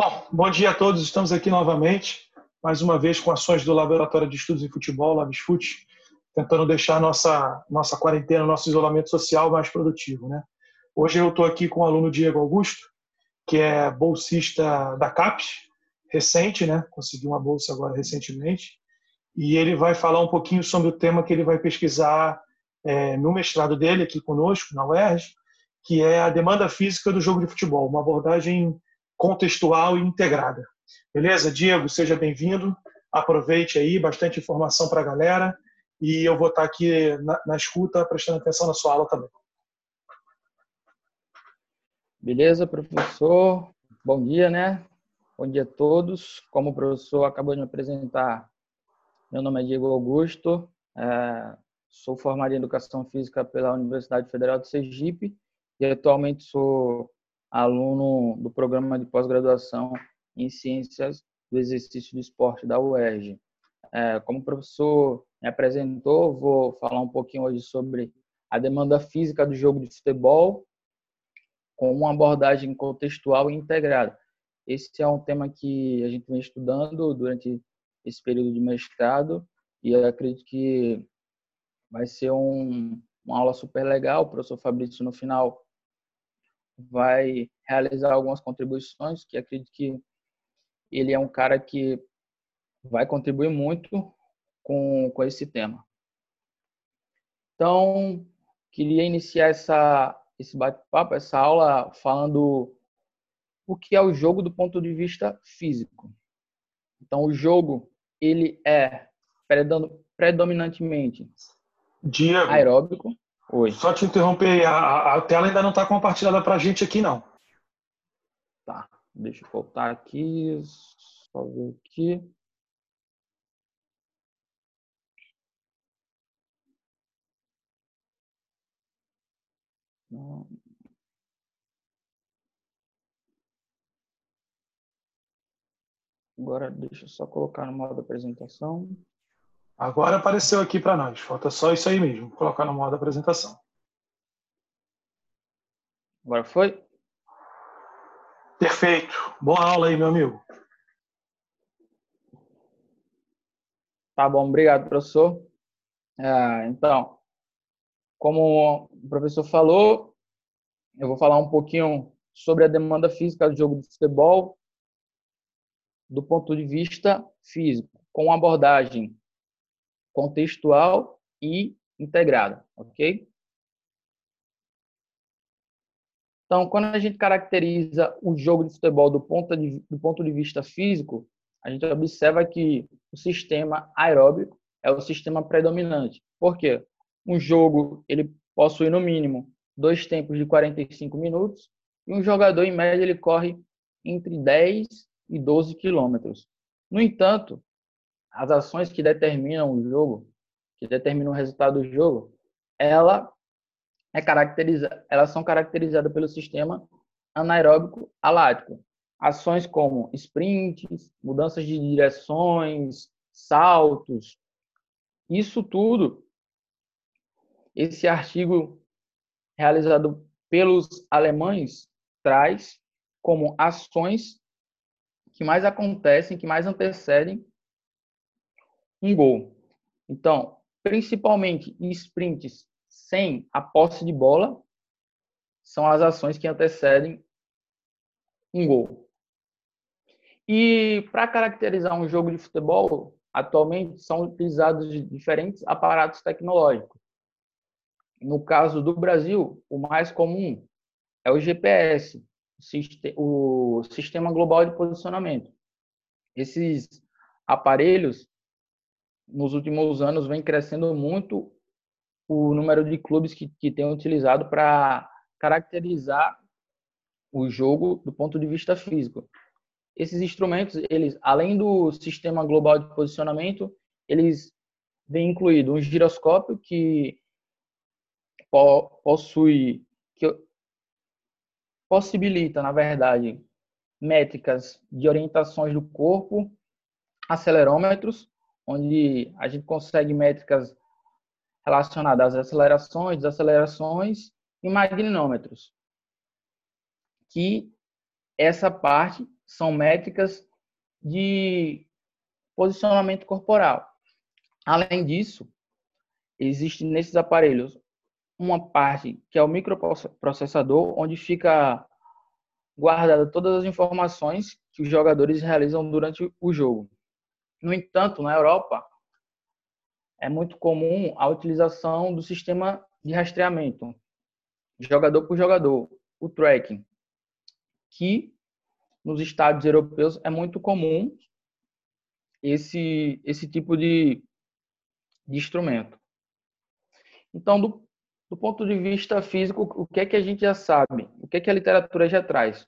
Bom, bom dia a todos. Estamos aqui novamente, mais uma vez com ações do Laboratório de Estudos em Futebol, LabsFut, tentando deixar nossa nossa quarentena, nosso isolamento social mais produtivo, né? Hoje eu estou aqui com o aluno Diego Augusto, que é bolsista da CAPES, recente, né? Conseguiu uma bolsa agora recentemente, e ele vai falar um pouquinho sobre o tema que ele vai pesquisar é, no mestrado dele aqui conosco, na UERJ, que é a demanda física do jogo de futebol, uma abordagem contextual e integrada. Beleza? Diego, seja bem-vindo. Aproveite aí, bastante informação para a galera. E eu vou estar aqui na, na escuta, prestando atenção na sua aula também. Beleza, professor? Bom dia, né? Bom dia a todos. Como o professor acabou de me apresentar, meu nome é Diego Augusto, é, sou formado em Educação Física pela Universidade Federal de Sergipe e atualmente sou aluno do programa de pós-graduação em Ciências do Exercício do Esporte da UERJ. É, como o professor me apresentou, vou falar um pouquinho hoje sobre a demanda física do jogo de futebol com uma abordagem contextual e integrada. Esse é um tema que a gente vem estudando durante esse período de mestrado e acredito que vai ser um, uma aula super legal. O professor Fabrício, no final, vai realizar algumas contribuições que acredito que ele é um cara que vai contribuir muito com, com esse tema. Então, queria iniciar essa, esse bate-papo, essa aula, falando o que é o jogo do ponto de vista físico. Então, o jogo, ele é predominantemente Diego, aeróbico. Oi. Só te interromper, a, a tela ainda não está compartilhada para a gente aqui, não. Tá, deixa eu voltar aqui, só ver aqui. Agora deixa eu só colocar no modo apresentação. Agora apareceu aqui para nós. Falta só isso aí mesmo, colocar no modo apresentação. Agora foi? Perfeito. Boa aula aí, meu amigo. Tá bom, obrigado, professor. Ah, então, como o professor falou, eu vou falar um pouquinho sobre a demanda física do jogo de futebol do ponto de vista físico, com abordagem contextual e integrada, ok? Então, quando a gente caracteriza o jogo de futebol do ponto de, do ponto de vista físico, a gente observa que o sistema aeróbico é o sistema predominante. Por quê? Um jogo ele possui no mínimo dois tempos de 45 minutos e um jogador em média ele corre entre 10 e 12 quilômetros. No entanto, as ações que determinam o jogo, que determinam o resultado do jogo, ela é caracteriza, elas são caracterizadas pelo sistema anaeróbico alático. Ações como sprints, mudanças de direções, saltos, isso tudo, esse artigo realizado pelos alemães traz como ações que mais acontecem, que mais antecedem um gol. Então, principalmente sprints sem a posse de bola, são as ações que antecedem um gol. E para caracterizar um jogo de futebol, atualmente são utilizados diferentes aparatos tecnológicos. No caso do Brasil, o mais comum é o GPS, o Sistema Global de Posicionamento. Esses aparelhos nos últimos anos vem crescendo muito o número de clubes que, que têm utilizado para caracterizar o jogo do ponto de vista físico. Esses instrumentos, eles, além do sistema global de posicionamento, eles vêm incluído um giroscópio que possui, que possibilita, na verdade, métricas de orientações do corpo, acelerômetros, onde a gente consegue métricas relacionadas às acelerações, desacelerações e magnômetros. Que essa parte são métricas de posicionamento corporal. Além disso, existe nesses aparelhos uma parte que é o microprocessador, onde fica guardada todas as informações que os jogadores realizam durante o jogo. No entanto, na Europa, é muito comum a utilização do sistema de rastreamento, jogador por jogador, o tracking, que nos estados europeus é muito comum esse, esse tipo de, de instrumento. Então, do, do ponto de vista físico, o que é que a gente já sabe? O que é que a literatura já traz?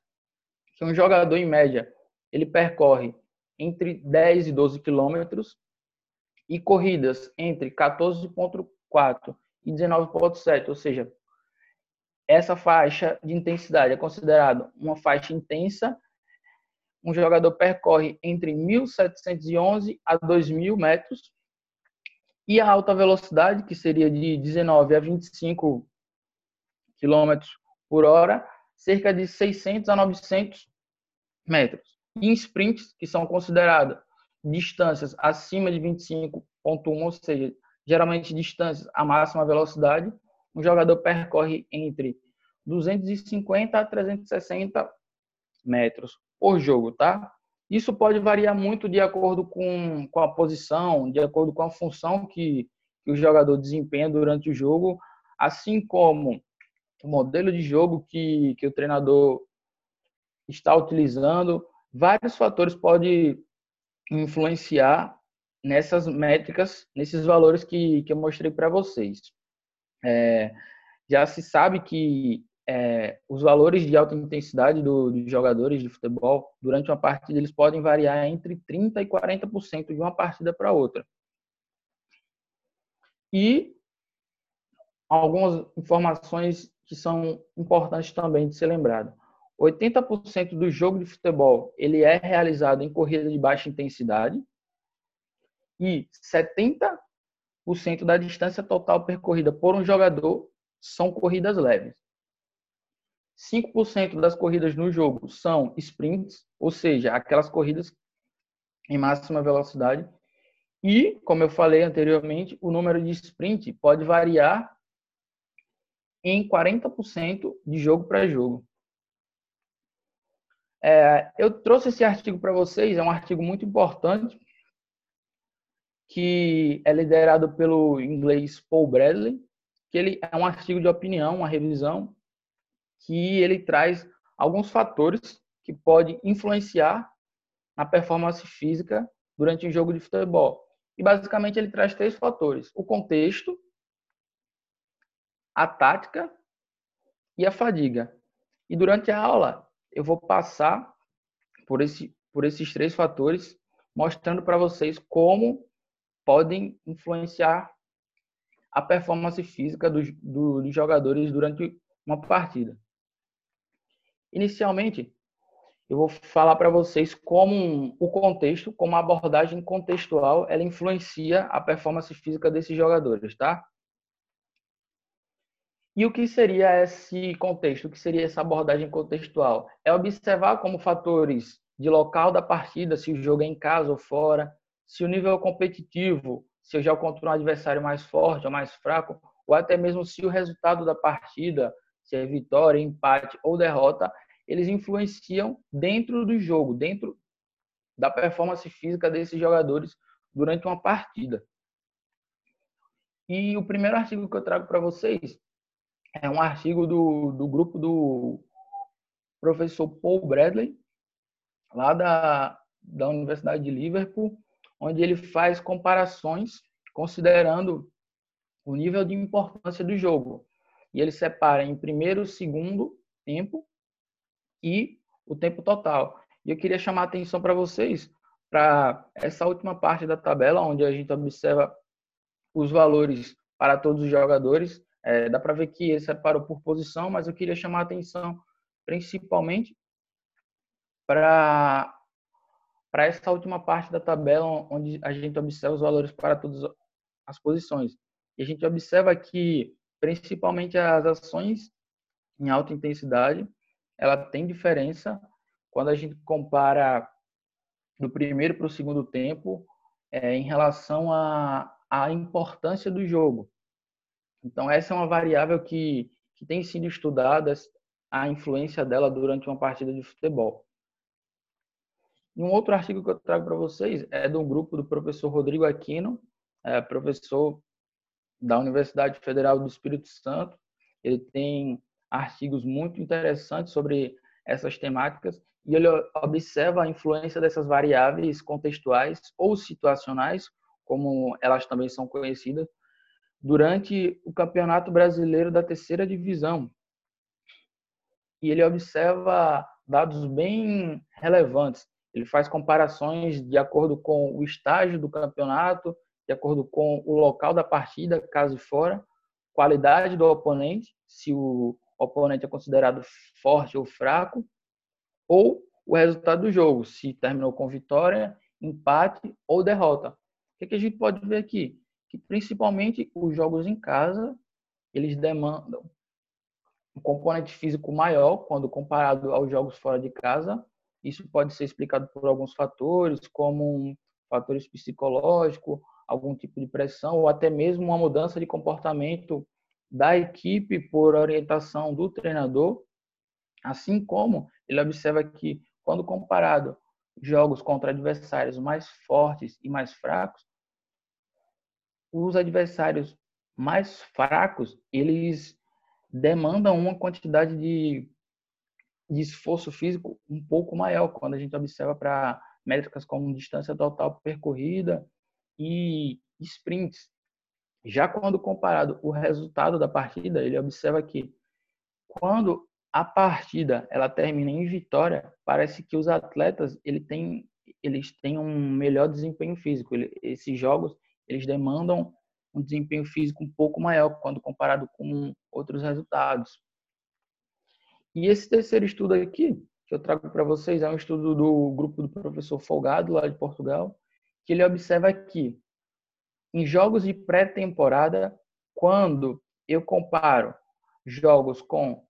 Que um jogador, em média, ele percorre entre 10 e 12 quilômetros e corridas entre 14,4 e 19,7, ou seja, essa faixa de intensidade é considerada uma faixa intensa. Um jogador percorre entre 1.711 a 2.000 metros e a alta velocidade, que seria de 19 a 25 km por hora, cerca de 600 a 900 metros. Em sprints, que são consideradas distâncias acima de 25,1, ou seja, geralmente distâncias a máxima velocidade, um jogador percorre entre 250 a 360 metros por jogo, tá? Isso pode variar muito de acordo com, com a posição, de acordo com a função que, que o jogador desempenha durante o jogo, assim como o modelo de jogo que, que o treinador está utilizando. Vários fatores podem influenciar nessas métricas, nesses valores que, que eu mostrei para vocês. É, já se sabe que é, os valores de alta intensidade do, dos jogadores de futebol durante uma partida eles podem variar entre 30% e 40% de uma partida para outra. E algumas informações que são importantes também de ser lembrado. 80% do jogo de futebol ele é realizado em corrida de baixa intensidade e 70% da distância total percorrida por um jogador são corridas leves. 5% das corridas no jogo são sprints, ou seja, aquelas corridas em máxima velocidade. E, como eu falei anteriormente, o número de sprint pode variar em 40% de jogo para jogo. É, eu trouxe esse artigo para vocês, é um artigo muito importante, que é liderado pelo inglês Paul Bradley, que ele é um artigo de opinião, uma revisão que ele traz alguns fatores que podem influenciar na performance física durante um jogo de futebol. E basicamente ele traz três fatores: o contexto, a tática e a fadiga. E durante a aula eu vou passar por, esse, por esses três fatores, mostrando para vocês como podem influenciar a performance física dos, dos jogadores durante uma partida. Inicialmente, eu vou falar para vocês como o contexto, como a abordagem contextual, ela influencia a performance física desses jogadores, tá? E o que seria esse contexto? O que seria essa abordagem contextual? É observar como fatores de local da partida, se o jogo é em casa ou fora, se o nível é competitivo, se eu já um adversário mais forte ou mais fraco, ou até mesmo se o resultado da partida se é vitória, empate ou derrota, eles influenciam dentro do jogo, dentro da performance física desses jogadores durante uma partida. E o primeiro artigo que eu trago para vocês é um artigo do, do grupo do professor Paul Bradley, lá da, da Universidade de Liverpool, onde ele faz comparações considerando o nível de importância do jogo e ele separa em primeiro, segundo tempo e o tempo total. E eu queria chamar a atenção para vocês para essa última parte da tabela, onde a gente observa os valores para todos os jogadores. É, dá para ver que ele separou por posição, mas eu queria chamar a atenção principalmente para para essa última parte da tabela, onde a gente observa os valores para todas as posições. E a gente observa que principalmente as ações em alta intensidade, ela tem diferença quando a gente compara do primeiro para o segundo tempo é, em relação à, à importância do jogo. Então, essa é uma variável que, que tem sido estudada, a influência dela durante uma partida de futebol. Um outro artigo que eu trago para vocês é do grupo do professor Rodrigo Aquino, é professor da Universidade Federal do Espírito Santo. Ele tem artigos muito interessantes sobre essas temáticas e ele observa a influência dessas variáveis contextuais ou situacionais, como elas também são conhecidas, durante o Campeonato Brasileiro da Terceira Divisão. E ele observa dados bem relevantes. Ele faz comparações de acordo com o estágio do campeonato, de acordo com o local da partida, caso fora, qualidade do oponente, se o oponente é considerado forte ou fraco, ou o resultado do jogo, se terminou com vitória, empate ou derrota. O que, a gente pode ver aqui? Que principalmente os jogos em casa, eles demandam um componente físico maior quando comparado aos jogos fora de casa. Isso pode ser explicado por alguns fatores, como fatores psicológicos, algum tipo de pressão ou até mesmo uma mudança de comportamento da equipe por orientação do treinador, assim como ele observa que quando comparado jogos contra adversários mais fortes e mais fracos, os adversários mais fracos, eles demandam uma quantidade de, de esforço físico um pouco maior quando a gente observa para métricas como distância total percorrida e sprints. Já quando comparado o resultado da partida, ele observa que quando a partida ela termina em vitória, parece que os atletas ele tem, eles têm um melhor desempenho físico. Ele, esses jogos eles demandam um desempenho físico um pouco maior quando comparado com outros resultados. E esse terceiro estudo aqui que eu trago para vocês é um estudo do grupo do professor Folgado lá de Portugal, que ele observa que em jogos de pré-temporada, quando eu comparo jogos com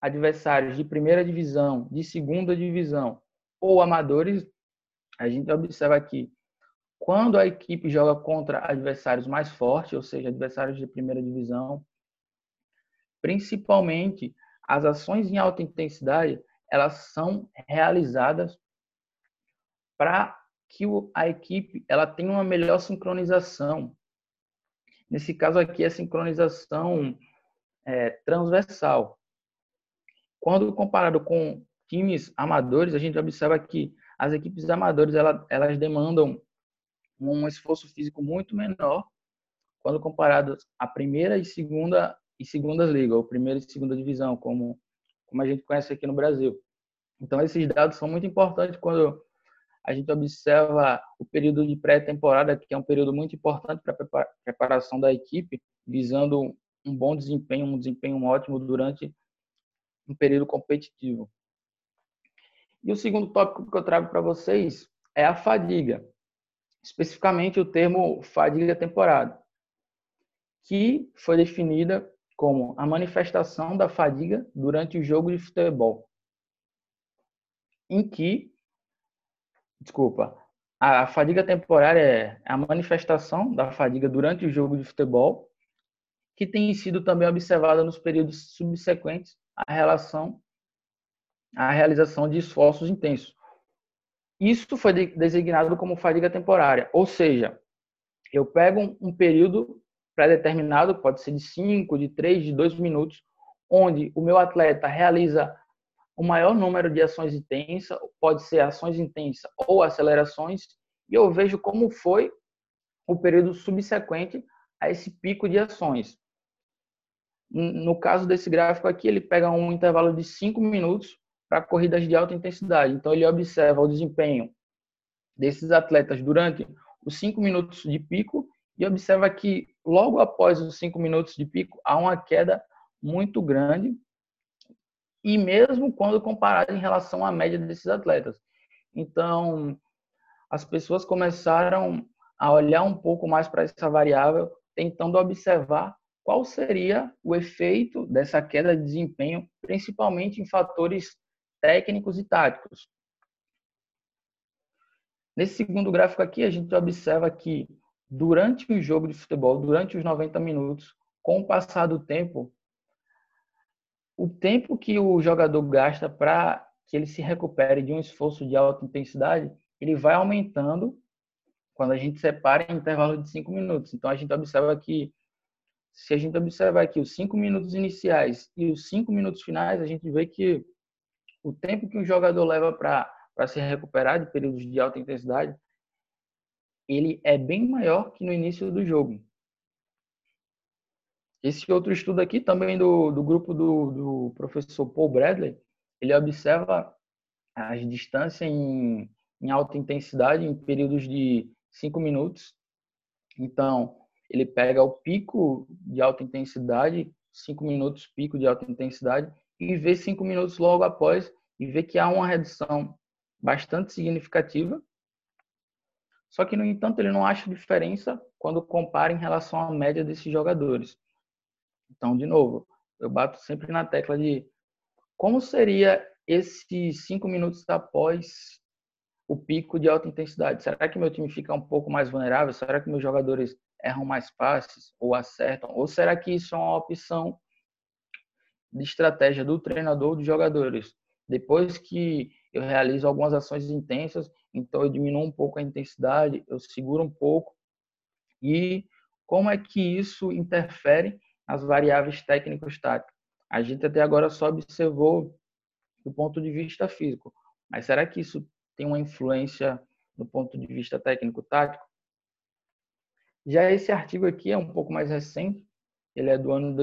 adversários de primeira divisão, de segunda divisão ou amadores, a gente observa que quando a equipe joga contra adversários mais fortes, ou seja, adversários de primeira divisão, principalmente as ações em alta intensidade, elas são realizadas para que a equipe ela tenha uma melhor sincronização. Nesse caso aqui, a sincronização é, transversal. Quando comparado com times amadores, a gente observa que as equipes amadoras elas demandam um esforço físico muito menor quando comparado à primeira e segunda e segundas ligas, ou primeira e segunda divisão, como como a gente conhece aqui no Brasil. Então esses dados são muito importantes quando a gente observa o período de pré-temporada, que é um período muito importante para a preparação da equipe, visando um bom desempenho, um desempenho ótimo durante um período competitivo. E o segundo tópico que eu trago para vocês é a fadiga, especificamente o termo fadiga temporada, que foi definida como a manifestação da fadiga durante o jogo de futebol, em que, desculpa, a fadiga temporária é a manifestação da fadiga durante o jogo de futebol, que tem sido também observada nos períodos subsequentes à relação à realização de esforços intensos. Isso foi designado como fadiga temporária, ou seja, eu pego um período pré-determinado, pode ser de 5, de 3, de 2 minutos, onde o meu atleta realiza o maior número de ações intensas, pode ser ações intensas ou acelerações, e eu vejo como foi o período subsequente a esse pico de ações. No caso desse gráfico aqui, ele pega um intervalo de 5 minutos para corridas de alta intensidade. Então, ele observa o desempenho desses atletas durante os 5 minutos de pico e observa que logo após os 5 minutos de pico há uma queda muito grande e mesmo quando comparado em relação à média desses atletas. Então, as pessoas começaram a olhar um pouco mais para essa variável, tentando observar qual seria o efeito dessa queda de desempenho, principalmente em fatores técnicos e táticos. Nesse segundo gráfico aqui, a gente observa que durante o jogo de futebol, durante os 90 minutos, com o passar do tempo, o tempo que o jogador gasta para que ele se recupere de um esforço de alta intensidade, ele vai aumentando quando a gente separa em intervalo de 5 minutos. Então, a gente observa que, se a gente observar aqui os 5 minutos iniciais e os 5 minutos finais, a gente vê que o tempo que um jogador leva para se recuperar de períodos de alta intensidade, ele é bem maior que no início do jogo. Esse outro estudo aqui, também do, do grupo do, do professor Paul Bradley, ele observa as distâncias em, em alta intensidade em períodos de 5 minutos. Então, ele pega o pico de alta intensidade, 5 minutos pico de alta intensidade, e vê 5 minutos logo após e vê que há uma redução bastante significativa. Só que, no entanto, ele não acha diferença quando compara em relação à média desses jogadores. Então, de novo, eu bato sempre na tecla de como seria esses cinco minutos após o pico de alta intensidade? Será que meu time fica um pouco mais vulnerável? Será que meus jogadores erram mais passes ou acertam? Ou será que isso é uma opção de estratégia do treinador dos jogadores? Depois que eu realizo algumas ações intensas, então eu diminuo um pouco a intensidade, eu seguro um pouco. E como é que isso interfere as variáveis técnico-estáticas. A gente até agora só observou do ponto de vista físico, mas será que isso tem uma influência do ponto de vista técnico-tático? Já esse artigo aqui é um pouco mais recente, ele é do ano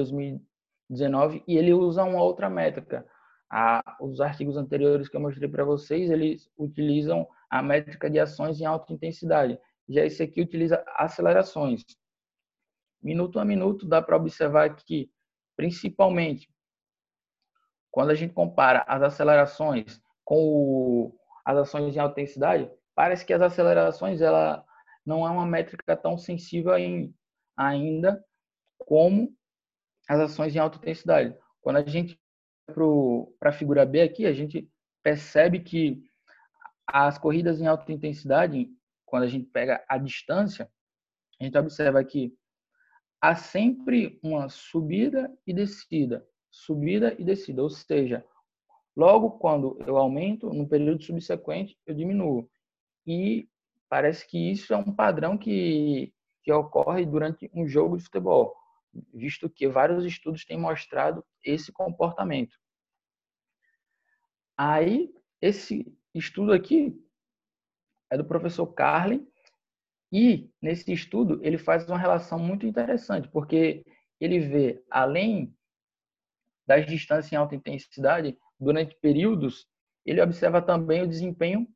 2019 e ele usa uma outra métrica. os artigos anteriores que eu mostrei para vocês, eles utilizam a métrica de ações em alta intensidade. Já esse aqui utiliza acelerações minuto a minuto, dá para observar que, principalmente, quando a gente compara as acelerações com o, as ações em alta intensidade, parece que as acelerações ela não é uma métrica tão sensível em, ainda como as ações em alta intensidade. Quando a gente para a figura B aqui, a gente percebe que as corridas em alta intensidade, quando a gente pega a distância, a gente observa que há sempre uma subida e descida, subida e descida, ou seja, logo quando eu aumento, no período subsequente eu diminuo. E parece que isso é um padrão que, que ocorre durante um jogo de futebol, visto que vários estudos têm mostrado esse comportamento. Aí, esse estudo aqui é do professor Carlin, e nesse estudo ele faz uma relação muito interessante, porque ele vê além das distâncias em alta intensidade durante períodos, ele observa também o desempenho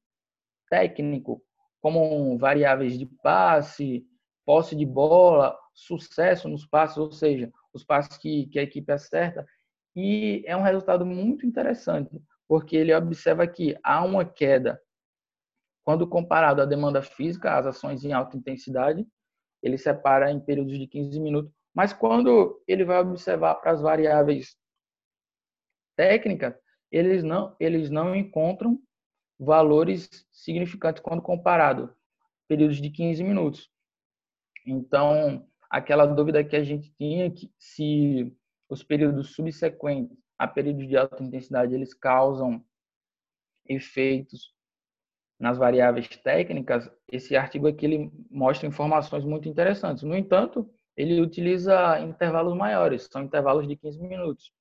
técnico, como variáveis de passe, posse de bola, sucesso nos passes, ou seja, os passes que, que a equipe acerta. E é um resultado muito interessante, porque ele observa que há uma queda quando comparado à demanda física, as ações em alta intensidade, ele separa em períodos de 15 minutos. Mas quando ele vai observar para as variáveis técnicas, eles não, eles não encontram valores significantes quando comparado períodos de 15 minutos. Então, aquela dúvida que a gente tinha que se os períodos subsequentes a períodos de alta intensidade eles causam efeitos nas variáveis técnicas, esse artigo aqui ele mostra informações muito interessantes. No entanto, ele utiliza intervalos maiores, são intervalos de 15 minutos.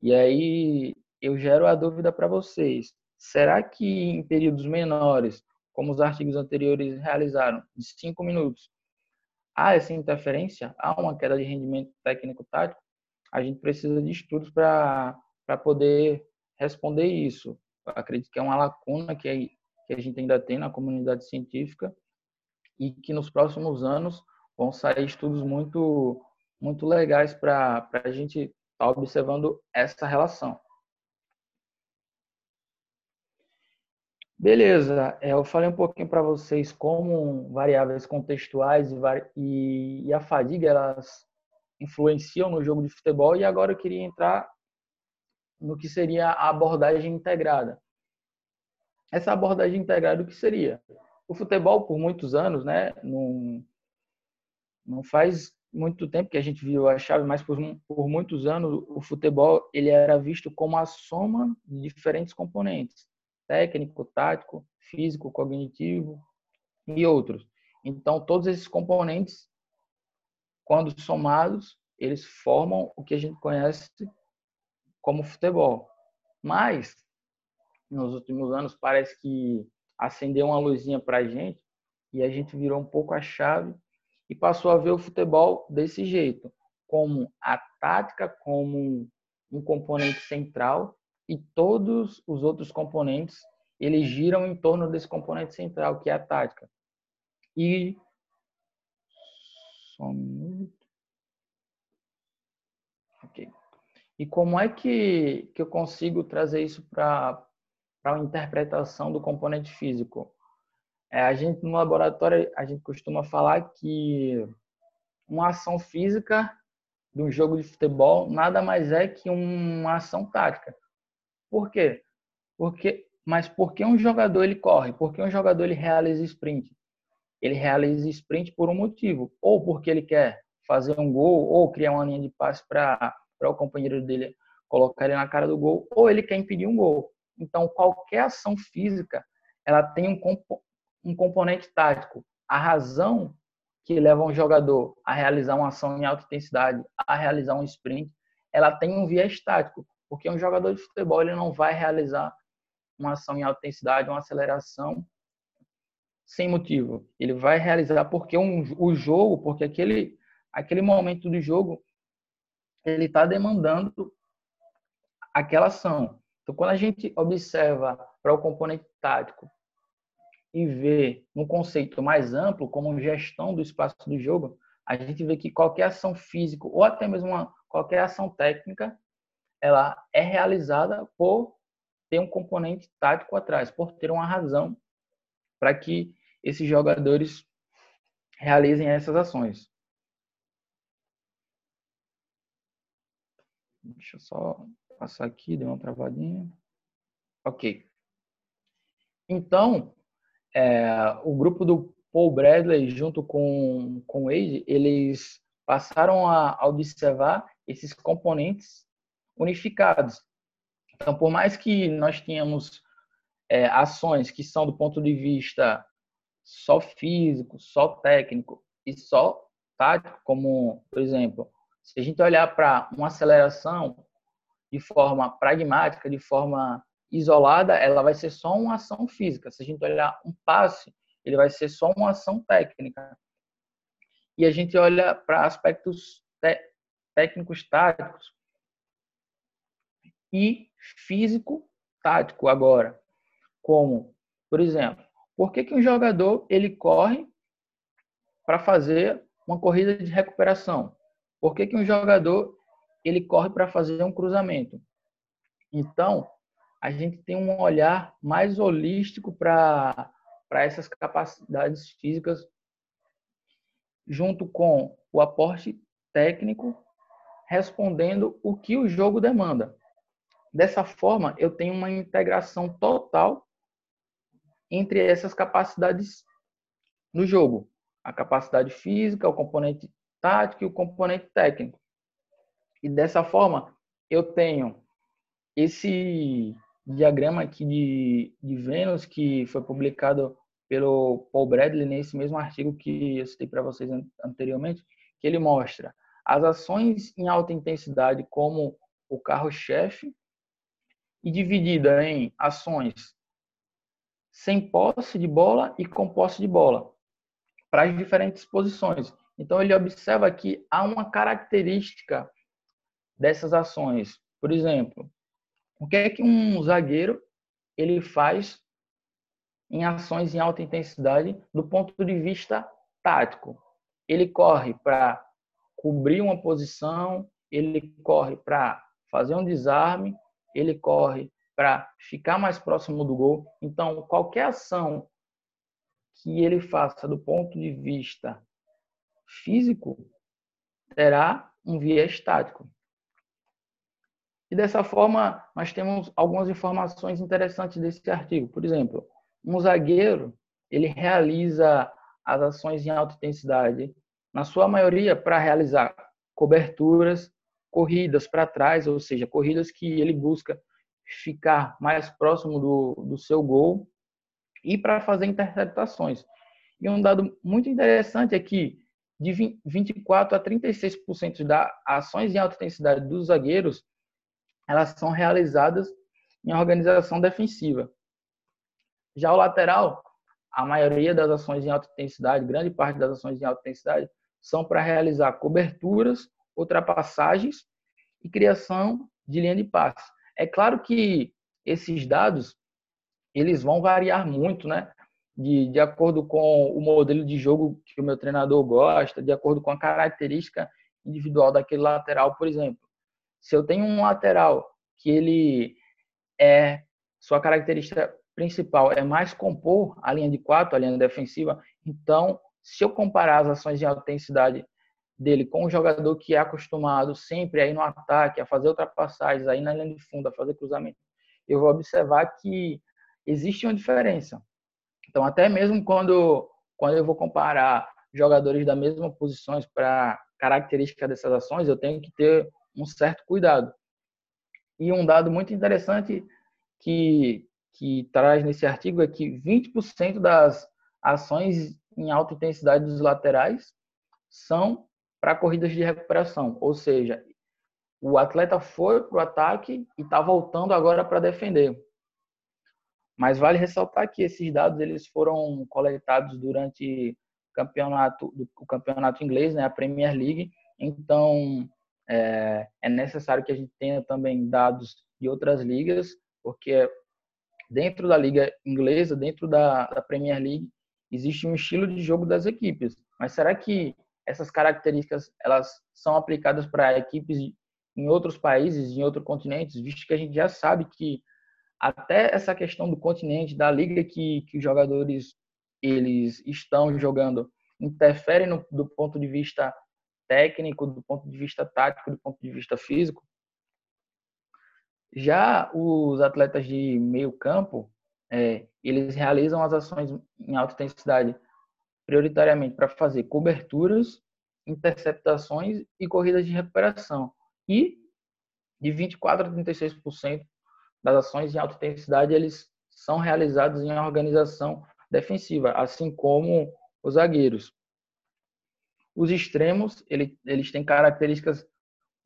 E aí eu gero a dúvida para vocês: será que em períodos menores, como os artigos anteriores realizaram, de 5 minutos, há essa interferência? Há uma queda de rendimento técnico-tático? A gente precisa de estudos para poder responder isso. Eu acredito que é uma lacuna que que a gente ainda tem na comunidade científica e que nos próximos anos vão sair estudos muito, muito legais para a gente estar tá observando essa relação. Beleza, é, eu falei um pouquinho para vocês como variáveis contextuais e, a fadiga elas influenciam no jogo de futebol e agora eu queria entrar no que seria a abordagem integrada. Essa abordagem integrada, o que seria? O futebol, por muitos anos, né, não, não faz muito tempo que a gente viu a chave, mas por, por muitos anos o futebol ele era visto como a soma de diferentes componentes: técnico, tático, físico, cognitivo e outros. Então, todos esses componentes, quando somados, eles formam o que a gente conhece como futebol. Mas, nos últimos anos, parece que acendeu uma luzinha para a gente e a gente virou um pouco a chave e passou a ver o futebol desse jeito, como a tática como um componente central e todos os outros componentes eles giram em torno desse componente central que é a tática. E só um minuto. E como é que, que eu consigo trazer isso para a interpretação do componente físico? É, a gente no laboratório a gente costuma falar que uma ação física de um jogo de futebol nada mais é que uma ação tática. Por quê? Porque, mas por que um jogador ele corre? Por que um jogador ele realiza sprint? Ele realiza sprint por um motivo, ou porque ele quer fazer um gol, ou criar uma linha de passe para o companheiro dele colocar ele na cara do gol, ou ele quer impedir um gol. Então, qualquer ação física, ela tem um, um componente tático. A razão que leva um jogador a realizar uma ação em alta intensidade, a realizar um sprint, ela tem um viés tático, porque um jogador de futebol ele não vai realizar uma ação em alta intensidade, uma aceleração sem motivo. Ele vai realizar porque um, o jogo, porque aquele aquele momento do jogo ele está demandando aquela ação. Então, quando a gente observa para o componente tático e vê no conceito mais amplo, como gestão do espaço do jogo, a gente vê que qualquer ação física ou até mesmo uma, qualquer ação técnica, ela é realizada por ter um componente tático atrás, por ter uma razão para que esses jogadores realizem essas ações. Deixa eu só passar aqui, deu uma travadinha. Ok. Então, é, o grupo do Paul Bradley, junto com, com o Wade, eles passaram a observar esses componentes unificados. Então, por mais que nós tenhamos é, ações que são do ponto de vista só físico, só técnico e só tático, como, por exemplo, se a gente olhar para uma aceleração de forma pragmática, de forma isolada, ela vai ser só uma ação física. Se a gente olhar um passe, ele vai ser só uma ação técnica. E a gente olha para aspectos técnicos táticos e físico tático agora, como, por exemplo, por que, que um jogador ele corre para fazer uma corrida de recuperação? Por que, que um jogador ele corre para fazer um cruzamento? Então, a gente tem um olhar mais holístico para essas capacidades físicas, junto com o aporte técnico, respondendo o que o jogo demanda. Dessa forma, eu tenho uma integração total entre essas capacidades no jogo. A capacidade física, o componente tático e o componente técnico. E dessa forma, eu tenho esse diagrama aqui de, de Vênus, que foi publicado pelo Paul Bradley nesse mesmo artigo que eu citei para vocês anteriormente, que ele mostra as ações em alta intensidade como o carro-chefe e dividida em ações sem posse de bola e com posse de bola para as diferentes posições. Então ele observa que há uma característica dessas ações. Por exemplo, o que é que um zagueiro ele faz em ações em alta intensidade do ponto de vista tático? Ele corre para cobrir uma posição, ele corre para fazer um desarme, ele corre para ficar mais próximo do gol. Então, qualquer ação que ele faça do ponto de vista físico terá um viés tático. E dessa forma, nós temos algumas informações interessantes desse artigo. Por exemplo, um zagueiro, ele realiza as ações em alta intensidade, na sua maioria para realizar coberturas, corridas para trás, ou seja, corridas que ele busca ficar mais próximo do, do seu gol e para fazer interceptações. E um dado muito interessante é que de 24 a 36% das ações em alta intensidade dos zagueiros, elas são realizadas em organização defensiva. Já o lateral, a maioria das ações em alta intensidade, grande parte das ações em alta intensidade, são para realizar coberturas, ultrapassagens e criação de linha de passe. É claro que esses dados eles vão variar muito, né? De, de acordo com o modelo de jogo que o meu treinador gosta, de acordo com a característica individual daquele lateral, por exemplo. Se eu tenho um lateral que ele é sua característica principal é mais compor a linha de quatro, a linha defensiva, então se eu comparar as ações de alta intensidade dele com um jogador que é acostumado sempre a ir no ataque, a fazer ultrapassagens, a ir na linha de fundo, a fazer cruzamento, eu vou observar que existe uma diferença. Então, até mesmo quando, quando eu vou comparar jogadores das mesmas posições para característica dessas ações, eu tenho que ter um certo cuidado. E um dado muito interessante que, que traz nesse artigo é que 20% das ações em alta intensidade dos laterais são para corridas de recuperação, ou seja, o atleta foi para o ataque e está voltando agora para defender. Mas vale ressaltar que esses dados eles foram coletados durante o campeonato, o campeonato inglês, né, a Premier League. Então é, é necessário que a gente tenha também dados de outras ligas, porque dentro da liga inglesa, dentro da, da Premier League, existe um estilo de jogo das equipes. Mas será que essas características elas são aplicadas para equipes em outros países, em outros continentes, visto que a gente já sabe que até essa questão do continente, da liga que, que os jogadores eles estão jogando, interfere no, do ponto de vista técnico, do ponto de vista tático, do ponto de vista físico. Já os atletas de meio campo, é, eles realizam as ações em alta intensidade prioritariamente para fazer coberturas, interceptações e corridas de recuperação. E de 24 a 36% das ações em alta intensidade eles são realizados em organização defensiva, assim como os zagueiros. Os extremos, ele, eles têm características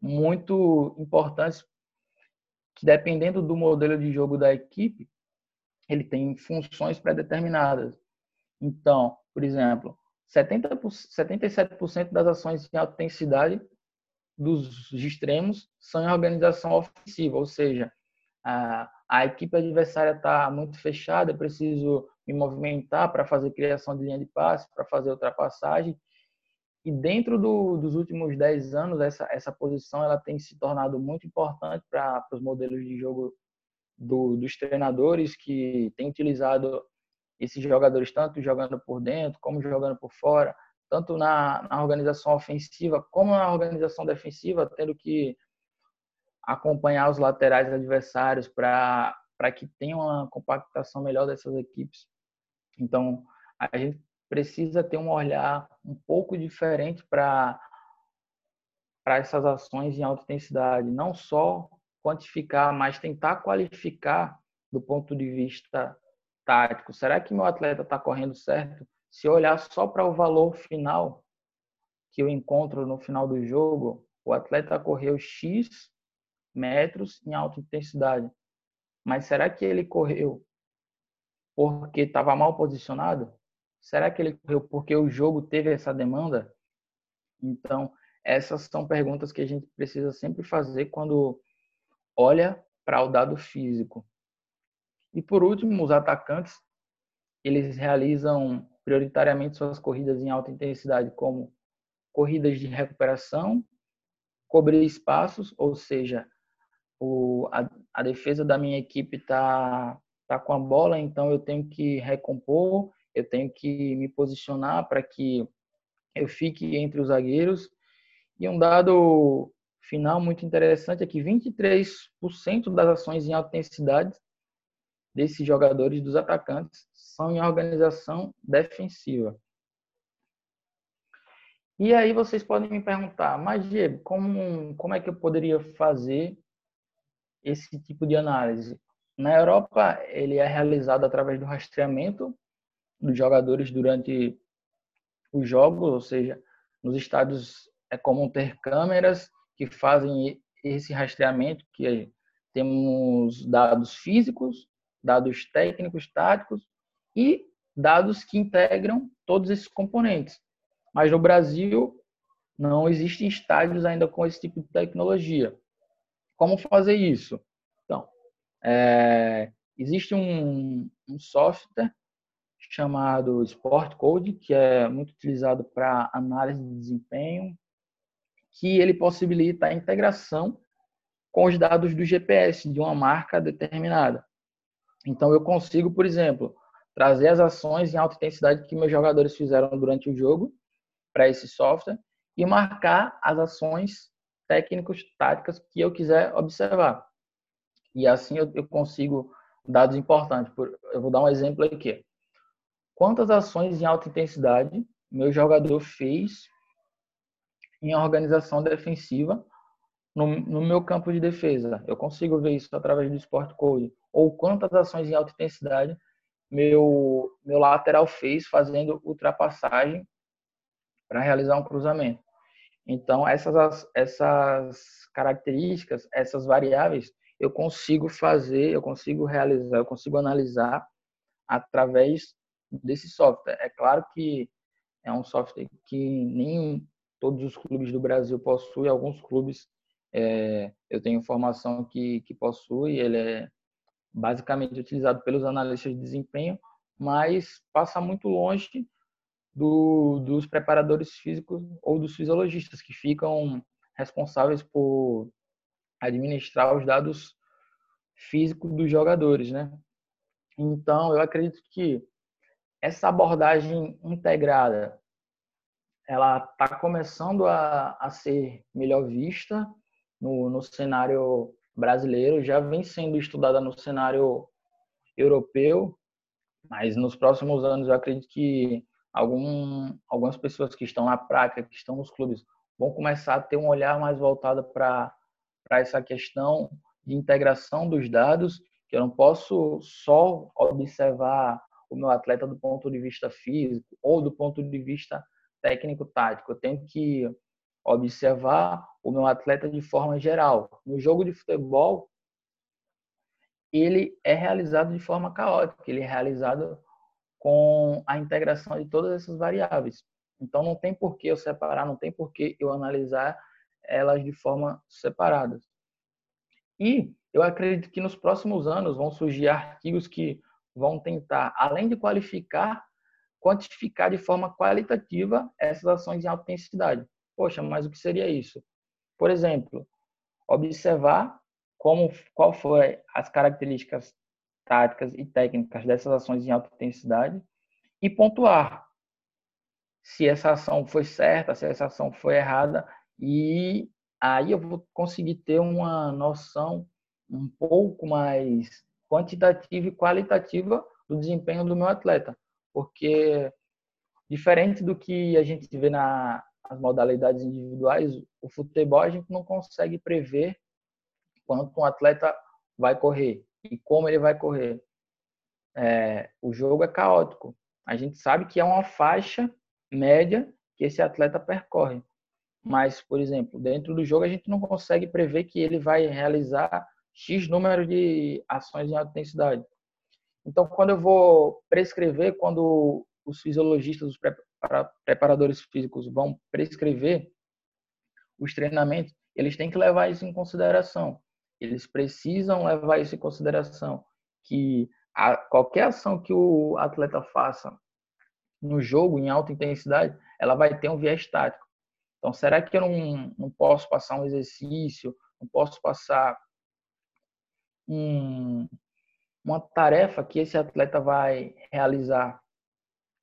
muito importantes que dependendo do modelo de jogo da equipe, ele tem funções pré-determinadas. Então, por exemplo, 70 77% das ações em alta intensidade dos extremos são em organização ofensiva, ou seja, a, a equipe adversária está muito fechada, preciso me movimentar para fazer criação de linha de passe, para fazer ultrapassagem. E dentro do, dos últimos 10 anos, essa, essa posição ela tem se tornado muito importante para os modelos de jogo do, dos treinadores que têm utilizado esses jogadores tanto jogando por dentro como jogando por fora, tanto na, na organização ofensiva como na organização defensiva, tendo que acompanhar os laterais adversários para que tenha uma compactação melhor dessas equipes. Então, a gente precisa ter um olhar um pouco diferente para para essas ações em alta intensidade, não só quantificar, mas tentar qualificar do ponto de vista tático. Será que meu atleta está correndo certo? Se olhar só para o valor final que eu encontro no final do jogo, o atleta correu X metros em alta intensidade. Mas será que ele correu porque estava mal posicionado? Será que ele correu porque o jogo teve essa demanda? Então, essas são perguntas que a gente precisa sempre fazer quando olha para o dado físico. E por último, os atacantes, eles realizam prioritariamente suas corridas em alta intensidade, como corridas de recuperação, cobrir espaços, ou seja, o, a, a defesa da minha equipe está tá com a bola, então eu tenho que recompor, eu tenho que me posicionar para que eu fique entre os zagueiros. E um dado final muito interessante é que 23% das ações em alta intensidade desses jogadores, dos atacantes, são em organização defensiva. E aí vocês podem me perguntar, mas Diego, como, como é que eu poderia fazer esse tipo de análise? Na Europa, ele é realizado através do rastreamento dos jogadores durante os jogos, ou seja, nos estádios é comum ter câmeras que fazem esse rastreamento, que temos dados físicos, dados técnicos, táticos e dados que integram todos esses componentes. Mas no Brasil não existem estádios ainda com esse tipo de tecnologia. Como fazer isso? Então, é, existe um, um, software chamado Sport Code, que é muito utilizado para análise de desempenho, que ele possibilita a integração com os dados do GPS de uma marca determinada. Então, eu consigo, por exemplo, trazer as ações em alta intensidade que meus jogadores fizeram durante o jogo para esse software e marcar as ações técnicas, táticas que eu quiser observar. E assim eu, eu consigo dados importantes. Eu vou dar um exemplo aqui. Quantas ações em alta intensidade meu jogador fez em organização defensiva no, no, meu campo de defesa. Eu consigo ver isso através do Sport Code. Ou quantas ações em alta intensidade meu, meu lateral fez fazendo ultrapassagem para realizar um cruzamento. Então, essas, essas características, essas variáveis, eu consigo fazer, eu consigo realizar, eu consigo analisar através desse software. É claro que é um software que nem todos os clubes do Brasil possuem, alguns clubes é, eu tenho informação que, que possui, ele é basicamente utilizado pelos analistas de desempenho, mas passa muito longe do, dos preparadores físicos ou dos fisiologistas que ficam responsáveis por administrar os dados físicos dos jogadores, né? Então, eu acredito que essa abordagem integrada, ela está começando a, a ser melhor vista no, no cenário brasileiro, já vem sendo estudada no cenário europeu, mas nos próximos anos eu acredito que algum, algumas pessoas que estão na prática, que estão nos clubes, vão começar a ter um olhar mais voltado para essa questão de integração dos dados, que eu não posso só observar o meu atleta do ponto de vista físico ou do ponto de vista técnico-tático. Eu tenho que observar o meu atleta de forma geral. No jogo de futebol, ele é realizado de forma caótica, ele é realizado com a integração de todas essas variáveis. Então não tem por que eu separar, não tem por que eu analisar elas de forma separada. E eu acredito que nos próximos anos vão surgir artigos que vão tentar, além de qualificar, quantificar de forma qualitativa essas ações em alta intensidade. Poxa, mas o que seria isso? Por exemplo, observar como qual foi as características táticas e técnicas dessas ações em alta intensidade e pontuar se essa ação foi certa, se essa ação foi errada. E aí eu vou conseguir ter uma noção um pouco mais quantitativa e qualitativa do desempenho do meu atleta, porque diferente do que a gente vê na as modalidades individuais, o futebol a gente não consegue prever quanto um atleta vai correr e como ele vai correr. É, o jogo é caótico. A gente sabe que é uma faixa média que esse atleta percorre. Mas, por exemplo, dentro do jogo a gente não consegue prever que ele vai realizar X número de ações em alta intensidade. Então, quando eu vou prescrever, quando os fisiologistas, preparadores físicos vão prescrever os treinamentos, eles têm que levar isso em consideração. Eles precisam levar isso em consideração que a, qualquer ação que o atleta faça no jogo em alta intensidade, ela vai ter um viés tático. Então, será que eu não, não posso passar um exercício, não posso passar um, uma tarefa que esse atleta vai realizar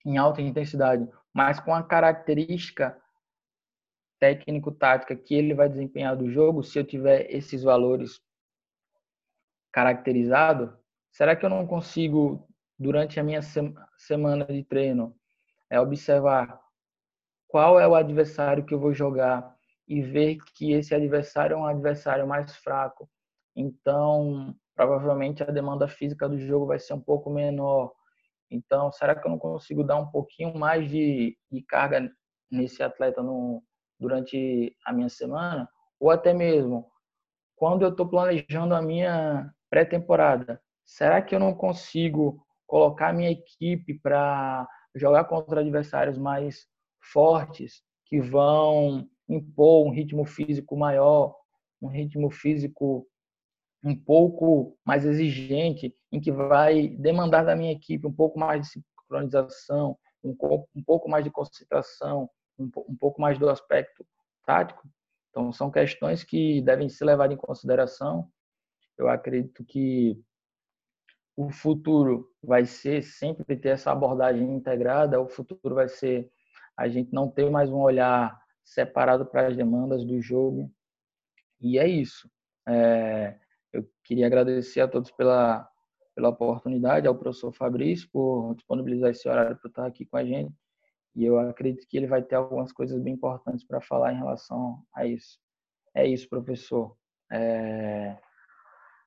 em alta intensidade, mas com a característica técnico-tática que ele vai desempenhar do jogo, se eu tiver esses valores caracterizados, será que eu não consigo, durante a minha semana de treino, é observar qual é o adversário que eu vou jogar e ver que esse adversário é um adversário mais fraco. Então, provavelmente a demanda física do jogo vai ser um pouco menor. Então, será que eu não consigo dar um pouquinho mais de, de carga nesse atleta no, durante a minha semana? Ou até mesmo, quando eu estou planejando a minha pré-temporada, será que eu não consigo colocar a minha equipe para jogar contra adversários mais fortes, que vão impor um ritmo físico maior, um ritmo físico um pouco mais exigente, em que vai demandar da minha equipe um pouco mais de sincronização, um, um pouco mais de concentração, um, um pouco mais do aspecto tático. Então, são questões que devem ser levadas em consideração. Eu acredito que o futuro vai ser sempre ter essa abordagem integrada, o futuro vai ser a gente não ter mais um olhar separado para as demandas do jogo. E é isso. É, eu queria agradecer a todos pela, pela oportunidade, ao professor Fabrício por disponibilizar esse horário para estar aqui com a gente. E eu acredito que ele vai ter algumas coisas bem importantes para falar em relação a isso. É isso, professor. É...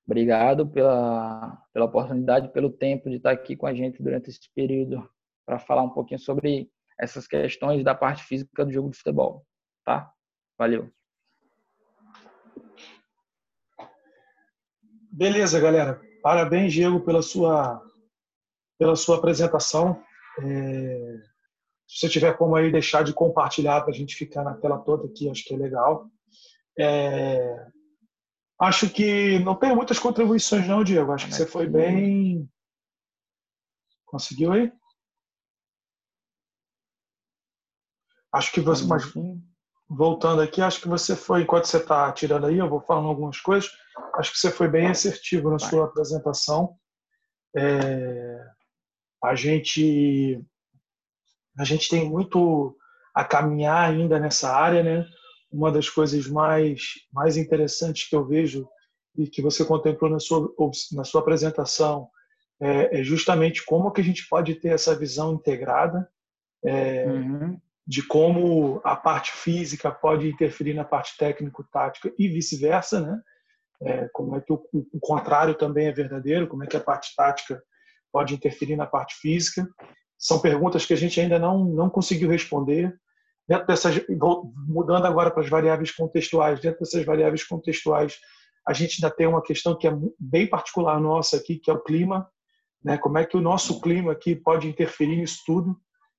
Obrigado pela, pela oportunidade, pelo tempo de estar aqui com a gente durante esse período para falar um pouquinho sobre essas questões da parte física do jogo de futebol. Tá? Valeu. Beleza, galera. Parabéns, Diego, pela sua, pela sua apresentação. É, se você tiver como aí deixar de compartilhar para a gente ficar na tela toda aqui, acho que é legal. É, acho que não tem muitas contribuições não, Diego. Acho que você foi bem. Conseguiu aí? Acho que você. Mas, voltando aqui, acho que você foi, enquanto você está tirando aí, eu vou falando algumas coisas Acho que você foi bem assertivo na sua apresentação. É, a gente a gente tem muito a caminhar ainda nessa área, né? Uma das coisas mais mais interessantes que eu vejo e que você contemplou na sua na sua apresentação é, é justamente como que a gente pode ter essa visão integrada é, uhum. de como a parte física pode interferir na parte técnico-tática e vice-versa, né? É, como é que o, o, contrário também é verdadeiro, como é que a parte tática pode interferir na parte física. São perguntas que a gente ainda não, não conseguiu responder. Dentro dessas, mudando agora para as variáveis contextuais, dentro dessas variáveis contextuais, a gente ainda tem uma questão que é bem particular nossa aqui, que é o clima. Né? Como é que o nosso clima aqui pode interferir nisso tudo?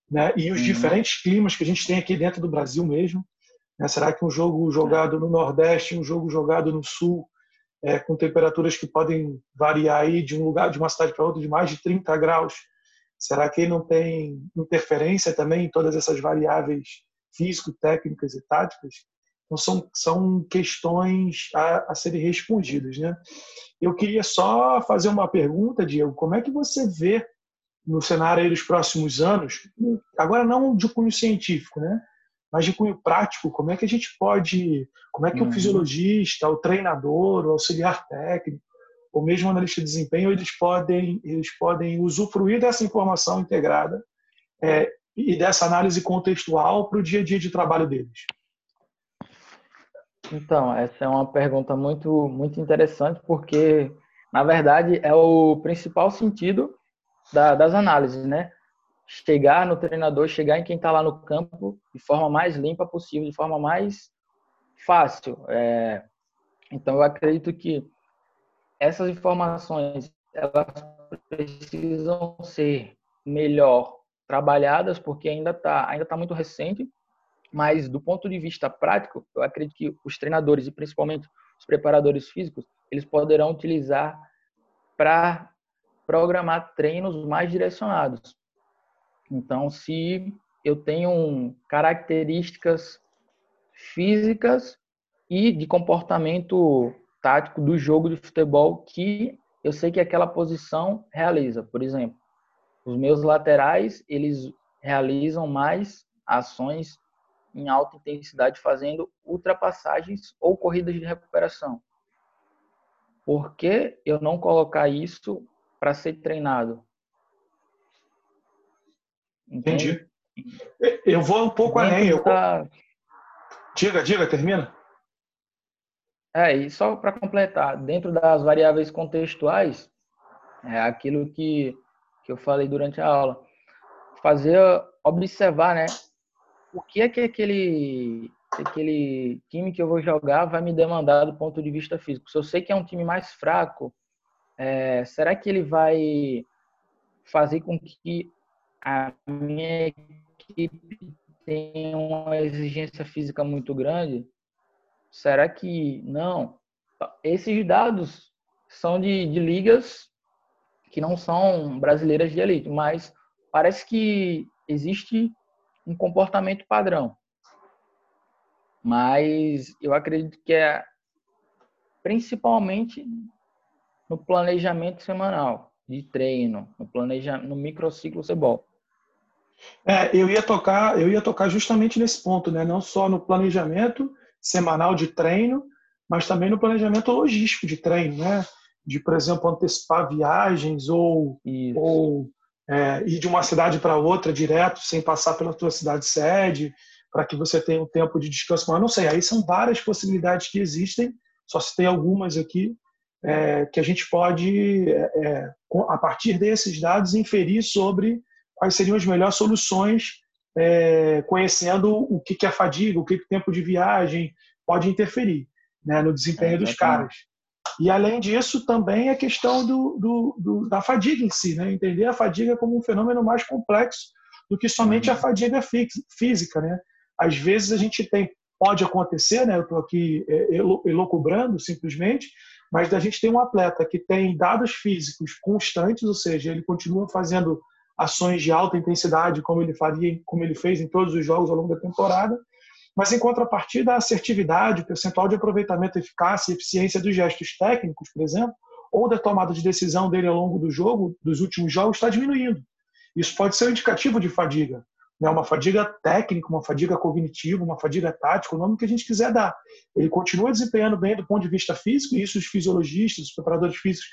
Né? E os uhum. diferentes climas que a gente tem aqui dentro do Brasil mesmo. Né? Será que um jogo jogado no Nordeste, um jogo jogado no Sul, é, com temperaturas que podem variar aí de um lugar, de uma cidade para outra, de mais de 30 graus. Será que não tem interferência também em todas essas variáveis físico-técnicas e táticas? Então, são, são questões a, a serem respondidas. Né? Eu queria só fazer uma pergunta, Diego. Como é que você vê no cenário dos próximos anos, agora não de cunho científico, né? Mas de cunho prático, como é que a gente pode, como é que uhum. o fisiologista, o treinador, o auxiliar técnico, ou mesmo o analista de desempenho, eles podem, eles podem usufruir dessa informação integrada é, e dessa análise contextual para o dia a dia de trabalho deles? Então, essa é uma pergunta muito, muito interessante, porque, na verdade, é o principal sentido da, das análises, né? Chegar no treinador, chegar em quem está lá no campo de forma mais limpa possível, de forma mais fácil. É, então, eu acredito que essas informações elas precisam ser melhor trabalhadas, porque ainda está ainda tá muito recente, mas do ponto de vista prático, eu acredito que os treinadores e principalmente os preparadores físicos, eles poderão utilizar para programar treinos mais direcionados. Então, se eu tenho características físicas e de comportamento tático do jogo de futebol que eu sei que aquela posição realiza. Por exemplo, os meus laterais, eles realizam mais ações em alta intensidade fazendo ultrapassagens ou corridas de recuperação. Por que eu não colocar isso para ser treinado. Entendi. Eu vou um pouco além. Eu... Da... Diga, diga, termina. É, e só para completar, dentro das variáveis contextuais, é aquilo que, que eu falei durante a aula, fazer, observar, né, o que é que aquele, aquele time que eu vou jogar vai me demandar do ponto de vista físico. Se eu sei que é um time mais fraco, é, será que ele vai fazer com que a minha equipe tenha uma exigência física muito grande? Será que não? Esses dados são de, de ligas que não são brasileiras de elite, mas parece que existe um comportamento padrão. Mas eu acredito que é principalmente no planejamento semanal de treino, no planejamento, no microciclo cebol. É, eu ia tocar, eu ia tocar justamente nesse ponto, né? Não só no planejamento semanal de treino, mas também no planejamento logístico de treino, né? De, por exemplo, antecipar viagens ou, ou é, ir de uma cidade para outra direto, sem passar pela tua cidade sede, para que você tenha um tempo de descanso. Mas não sei, aí são várias possibilidades que existem, só se tem algumas aqui, é, que a gente pode, é, é a partir desses dados, inferir sobre quais seriam as melhores soluções, é, conhecendo o que, que é fadiga, o que, que o tempo de viagem pode interferir né, no desempenho é, dos caras. E, além disso, também a questão do, do, do, da fadiga em si, né? entender a fadiga como um fenômeno mais complexo do que somente a uhum. fadiga física. Né? Às vezes a gente tem, pode acontecer, né? eu estou aqui é, elocubrando simplesmente, mas da gente tem um atleta que tem dados físicos constantes, ou seja, ele continua fazendo ações de alta intensidade como ele faria, como ele fez em todos os jogos ao longo da temporada, mas, em contrapartida, a assertividade, o percentual de aproveitamento, eficácia e eficiência dos gestos técnicos, por exemplo, ou da tomada de decisão dele ao longo do jogo, dos últimos jogos, está diminuindo. Isso pode ser um indicativo de fadiga. Né? Uma fadiga técnica, uma fadiga cognitiva, uma fadiga tática, o nome que a gente quiser dar. Ele continua desempenhando bem do ponto de vista físico, e isso os fisiologistas, os preparadores físicos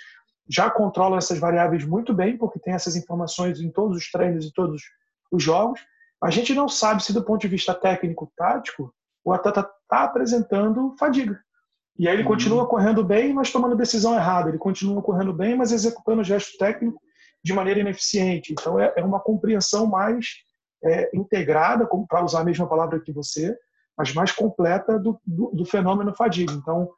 já controlam essas variáveis muito bem, porque tem essas informações em todos os treinos e todos os jogos, a gente não sabe se, do ponto de vista técnico-tático, o atleta está apresentando fadiga. E aí ele uhum. continua correndo bem, mas tomando decisão errada. Ele continua correndo bem, mas executando o gesto técnico de maneira ineficiente. Então é, é uma compreensão mais é, integrada, para usar a mesma palavra que você, mas mais completa do, do, do fenômeno fadiga. Então,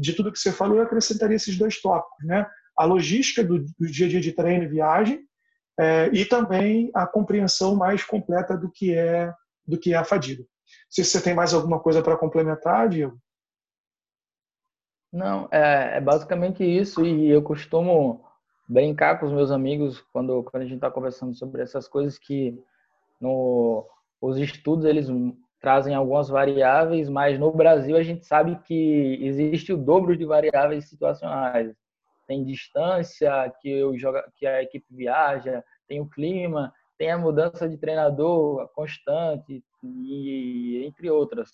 de tudo que você falou, eu acrescentaria esses dois tópicos, né? A logística do, do dia a dia de treino e viagem é, e também a compreensão mais completa do que é do que é a fadiga. Se você tem mais alguma coisa para complementar, Diego? Não, é, é, basicamente isso e eu costumo brincar com os meus amigos quando, quando a gente está conversando sobre essas coisas que no, os estudos eles trazem algumas variáveis, mas no Brasil a gente sabe que existe o dobro de variáveis situacionais tem distância que, eu joga, que a equipe viaja, tem o clima, tem a mudança de treinador constante, e entre outras.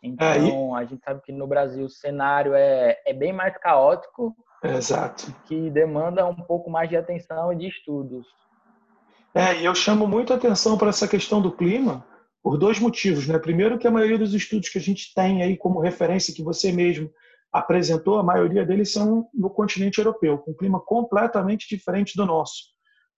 Então, é, e... a gente sabe que no Brasil o cenário é, é bem mais caótico. Exato. Que demanda um pouco mais de atenção e de estudos. É, e eu chamo muito atenção para essa questão do clima por dois motivos. Né? Primeiro, que a maioria dos estudos que a gente tem aí como referência, que você mesmo apresentou, a maioria deles são no continente europeu, com um clima completamente diferente do nosso,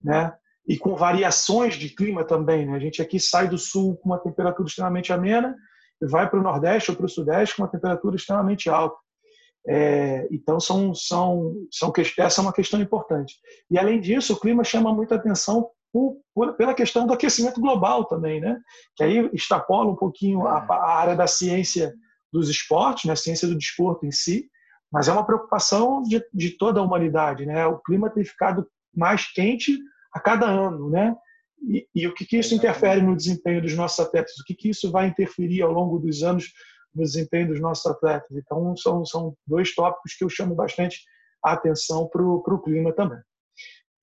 né? E com variações de clima também, né? A gente aqui sai do sul com uma temperatura extremamente amena e vai para o nordeste ou para o sudeste com uma temperatura extremamente alta. É, então são são são essa é uma questão importante. E além disso, o clima chama muita atenção por, por, pela questão do aquecimento global também, né? Que aí extrapola um pouquinho a, a área da ciência dos esportes, né, a ciência do desporto em si, mas é uma preocupação de, de toda a humanidade. Né? O clima tem ficado mais quente a cada ano. Né? E, e o que, que isso interfere no desempenho dos nossos atletas? O que, que isso vai interferir ao longo dos anos no desempenho dos nossos atletas? Então, são, são dois tópicos que eu chamo bastante a atenção para o clima também.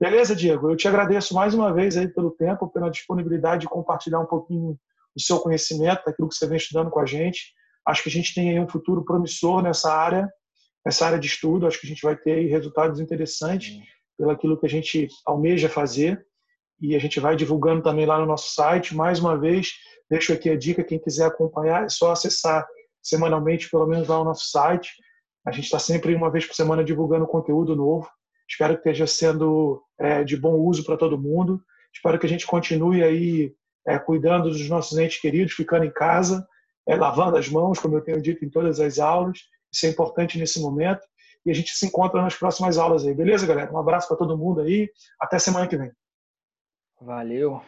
Beleza, Diego? Eu te agradeço mais uma vez aí pelo tempo, pela disponibilidade de compartilhar um pouquinho o seu conhecimento, daquilo que você vem estudando com a gente. Acho que a gente tem aí um futuro promissor nessa área, nessa área de estudo. Acho que a gente vai ter resultados interessantes pelo aquilo que a gente almeja fazer e a gente vai divulgando também lá no nosso site. Mais uma vez, deixo aqui a dica, quem quiser acompanhar, é só acessar semanalmente, pelo menos lá no nosso site. A gente está sempre, uma vez por semana, divulgando conteúdo novo. Espero que esteja sendo é, de bom uso para todo mundo. Espero que a gente continue aí é, cuidando dos nossos entes queridos, ficando em casa, é, lavando as mãos, como eu tenho dito em todas as aulas. Isso é importante nesse momento. E a gente se encontra nas próximas aulas aí. Beleza, galera? Um abraço para todo mundo aí. Até semana que vem. Valeu.